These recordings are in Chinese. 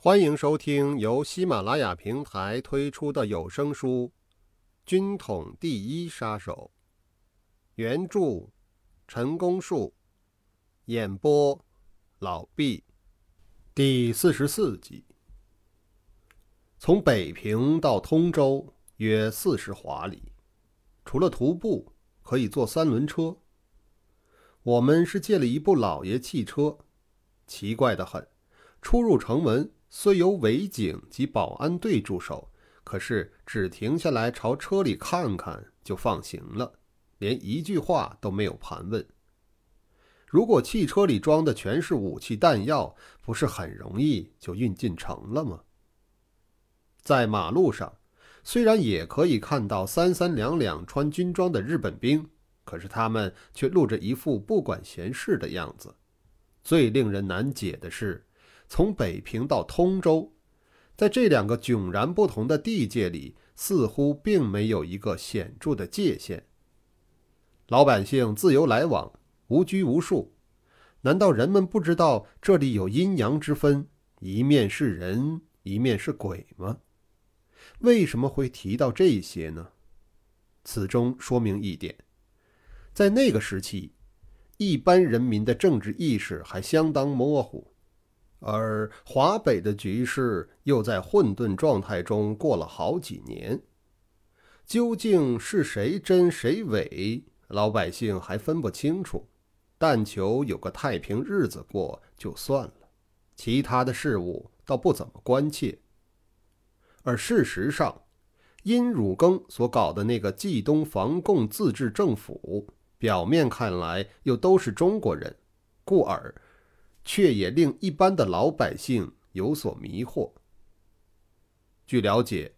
欢迎收听由喜马拉雅平台推出的有声书《军统第一杀手》，原著陈功树，演播老毕，第四十四集。从北平到通州约四十华里，除了徒步，可以坐三轮车。我们是借了一部老爷汽车，奇怪的很，出入城门。虽有伪警及保安队驻守，可是只停下来朝车里看看就放行了，连一句话都没有盘问。如果汽车里装的全是武器弹药，不是很容易就运进城了吗？在马路上，虽然也可以看到三三两两穿军装的日本兵，可是他们却露着一副不管闲事的样子。最令人难解的是。从北平到通州，在这两个迥然不同的地界里，似乎并没有一个显著的界限。老百姓自由来往，无拘无束。难道人们不知道这里有阴阳之分，一面是人，一面是鬼吗？为什么会提到这些呢？此中说明一点：在那个时期，一般人民的政治意识还相当模糊。而华北的局势又在混沌状态中过了好几年，究竟是谁真谁伪，老百姓还分不清楚，但求有个太平日子过就算了，其他的事物倒不怎么关切。而事实上，殷汝耕所搞的那个冀东防共自治政府，表面看来又都是中国人，故而。却也令一般的老百姓有所迷惑。据了解，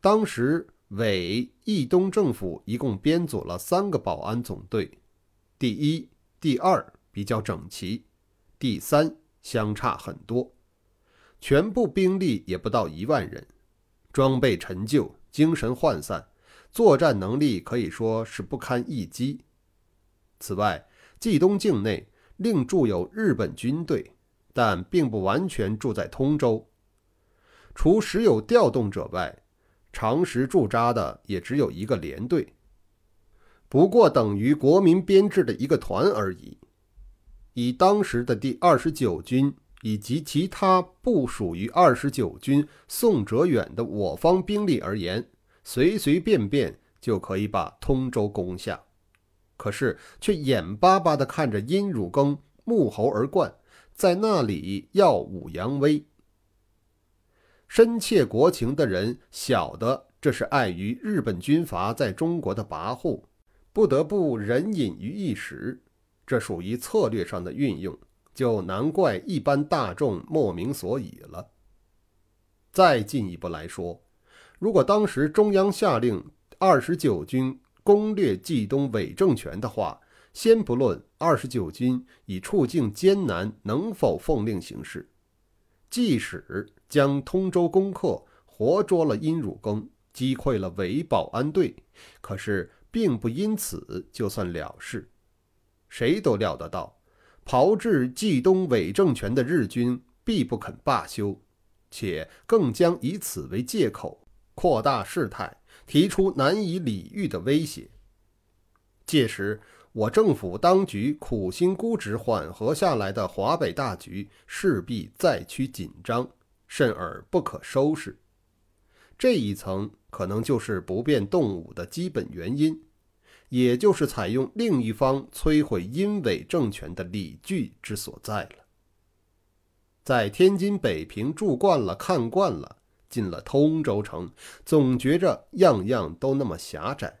当时伪义东政府一共编组了三个保安总队，第一、第二比较整齐，第三相差很多，全部兵力也不到一万人，装备陈旧，精神涣散，作战能力可以说是不堪一击。此外，冀东境内。另驻有日本军队，但并不完全住在通州。除时有调动者外，常时驻扎的也只有一个连队，不过等于国民编制的一个团而已。以当时的第二十九军以及其他不属于二十九军宋哲远的我方兵力而言，随随便便就可以把通州攻下。可是，却眼巴巴地看着殷汝耕沐猴而冠，在那里耀武扬威。深切国情的人晓得，这是碍于日本军阀在中国的跋扈，不得不忍隐于一时。这属于策略上的运用，就难怪一般大众莫名所以了。再进一步来说，如果当时中央下令二十九军，攻略冀东伪政权的话，先不论二十九军以处境艰难能否奉令行事，即使将通州攻克，活捉了殷汝耕，击溃了伪保安队，可是并不因此就算了事。谁都料得到，炮制冀东伪政权的日军必不肯罢休，且更将以此为借口扩大事态。提出难以理喻的威胁。届时，我政府当局苦心估值缓和下来的华北大局势必再趋紧张，甚而不可收拾。这一层可能就是不便动武的基本原因，也就是采用另一方摧毁英伪政权的理据之所在了。在天津、北平住惯了，看惯了。进了通州城，总觉着样样都那么狭窄。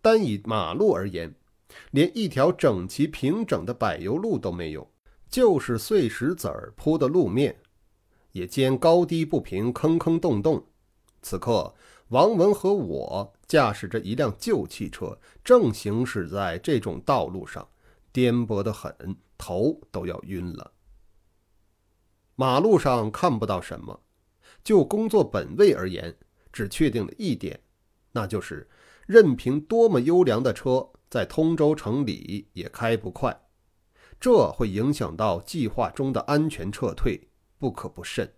单以马路而言，连一条整齐平整的柏油路都没有，就是碎石子儿铺的路面，也兼高低不平，坑坑洞洞。此刻，王文和我驾驶着一辆旧汽车，正行驶在这种道路上，颠簸得很，头都要晕了。马路上看不到什么。就工作本位而言，只确定了一点，那就是任凭多么优良的车，在通州城里也开不快。这会影响到计划中的安全撤退，不可不慎。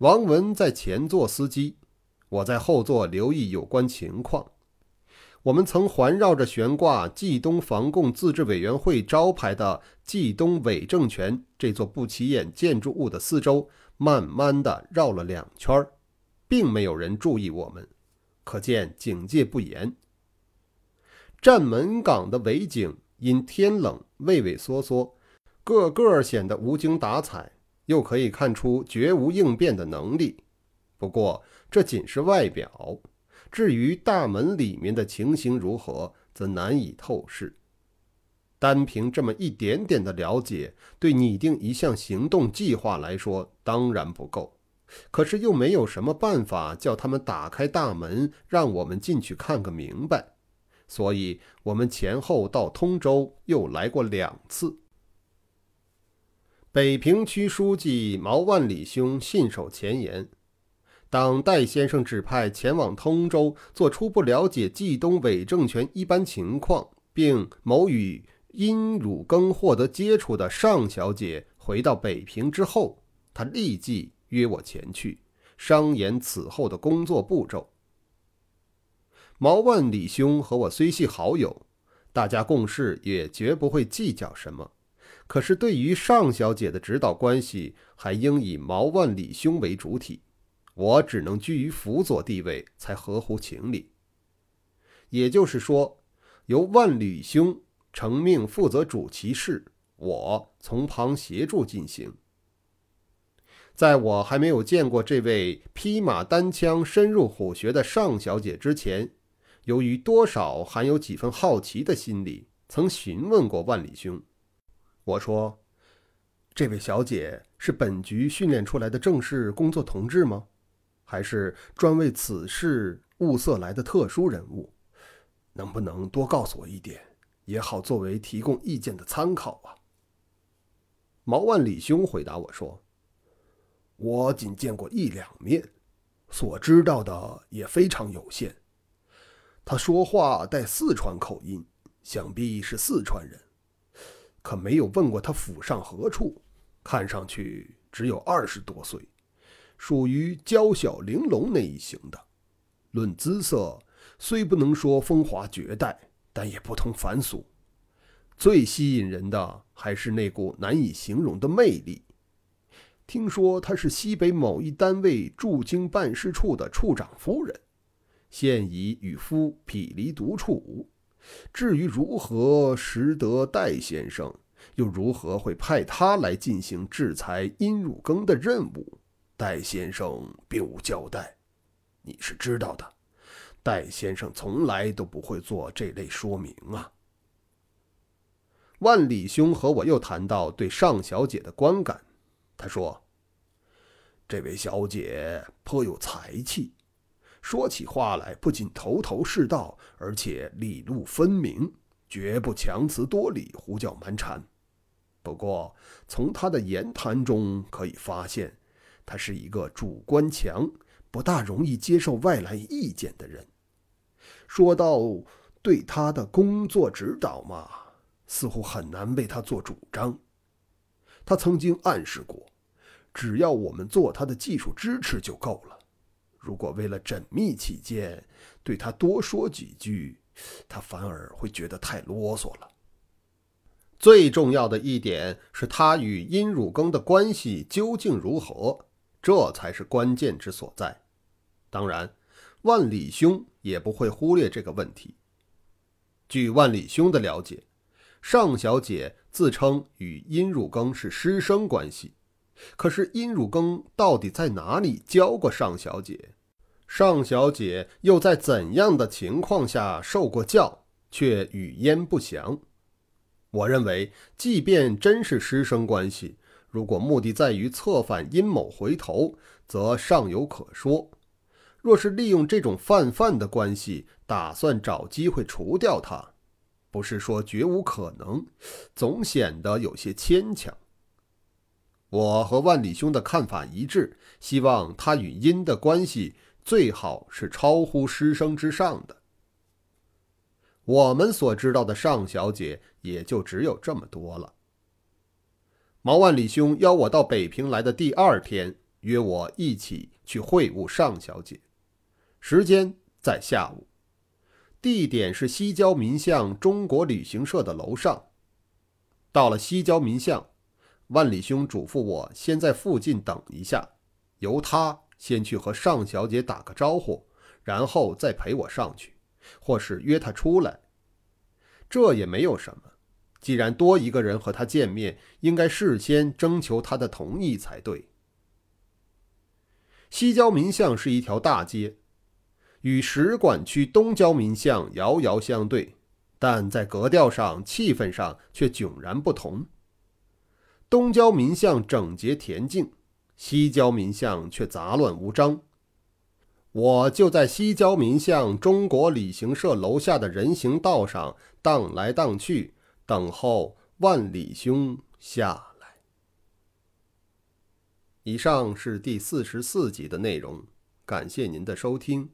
王文在前座司机，我在后座留意有关情况。我们曾环绕着悬挂冀东防共自治委员会招牌的冀东伪政权这座不起眼建筑物的四周，慢慢的绕了两圈并没有人注意我们，可见警戒不严。站门岗的伪警因天冷畏畏缩缩，个个显得无精打采，又可以看出绝无应变的能力。不过这仅是外表。至于大门里面的情形如何，则难以透视。单凭这么一点点的了解，对拟定一项行动计划来说当然不够。可是又没有什么办法叫他们打开大门，让我们进去看个明白。所以，我们前后到通州又来过两次。北平区书记毛万里兄信守前言。当戴先生指派前往通州做初步了解冀东伪政权一般情况，并谋与殷汝耕获得接触的尚小姐回到北平之后，他立即约我前去，商言此后的工作步骤。毛万里兄和我虽系好友，大家共事也绝不会计较什么，可是对于尚小姐的指导关系，还应以毛万里兄为主体。我只能居于辅佐地位，才合乎情理。也就是说，由万里兄承命负责主其事，我从旁协助进行。在我还没有见过这位披马单枪深入虎穴的尚小姐之前，由于多少含有几分好奇的心理，曾询问过万里兄。我说：“这位小姐是本局训练出来的正式工作同志吗？”还是专为此事物色来的特殊人物，能不能多告诉我一点，也好作为提供意见的参考啊？毛万里兄回答我说：“我仅见过一两面，所知道的也非常有限。他说话带四川口音，想必是四川人，可没有问过他府上何处。看上去只有二十多岁。”属于娇小玲珑那一型的，论姿色，虽不能说风华绝代，但也不同凡俗。最吸引人的还是那股难以形容的魅力。听说她是西北某一单位驻京办事处的处长夫人，现已与夫毗离独处。至于如何识得戴先生，又如何会派他来进行制裁殷汝耕的任务？戴先生并无交代，你是知道的。戴先生从来都不会做这类说明啊。万里兄和我又谈到对尚小姐的观感，他说：“这位小姐颇有才气，说起话来不仅头头是道，而且理路分明，绝不强词夺理、胡搅蛮缠。不过从她的言谈中可以发现。”他是一个主观强、不大容易接受外来意见的人。说到对他的工作指导嘛，似乎很难为他做主张。他曾经暗示过，只要我们做他的技术支持就够了。如果为了缜密起见，对他多说几句，他反而会觉得太啰嗦了。最重要的一点是他与殷汝耕的关系究竟如何？这才是关键之所在。当然，万里兄也不会忽略这个问题。据万里兄的了解，尚小姐自称与殷汝耕是师生关系。可是殷汝耕到底在哪里教过尚小姐？尚小姐又在怎样的情况下受过教，却语焉不详？我认为，即便真是师生关系。如果目的在于策反殷某回头，则尚有可说；若是利用这种泛泛的关系，打算找机会除掉他，不是说绝无可能，总显得有些牵强。我和万里兄的看法一致，希望他与殷的关系最好是超乎师生之上的。我们所知道的尚小姐也就只有这么多了。毛万里兄邀我到北平来的第二天，约我一起去会晤尚小姐，时间在下午，地点是西郊民巷中国旅行社的楼上。到了西郊民巷，万里兄嘱咐我先在附近等一下，由他先去和尚小姐打个招呼，然后再陪我上去，或是约她出来。这也没有什么。既然多一个人和他见面，应该事先征求他的同意才对。西郊民巷是一条大街，与使馆区东郊民巷遥遥相对，但在格调上、气氛上却迥然不同。东郊民巷整洁恬静，西郊民巷却杂乱无章。我就在西郊民巷中国旅行社楼下的人行道上荡来荡去。等候万里兄下来。以上是第四十四集的内容，感谢您的收听。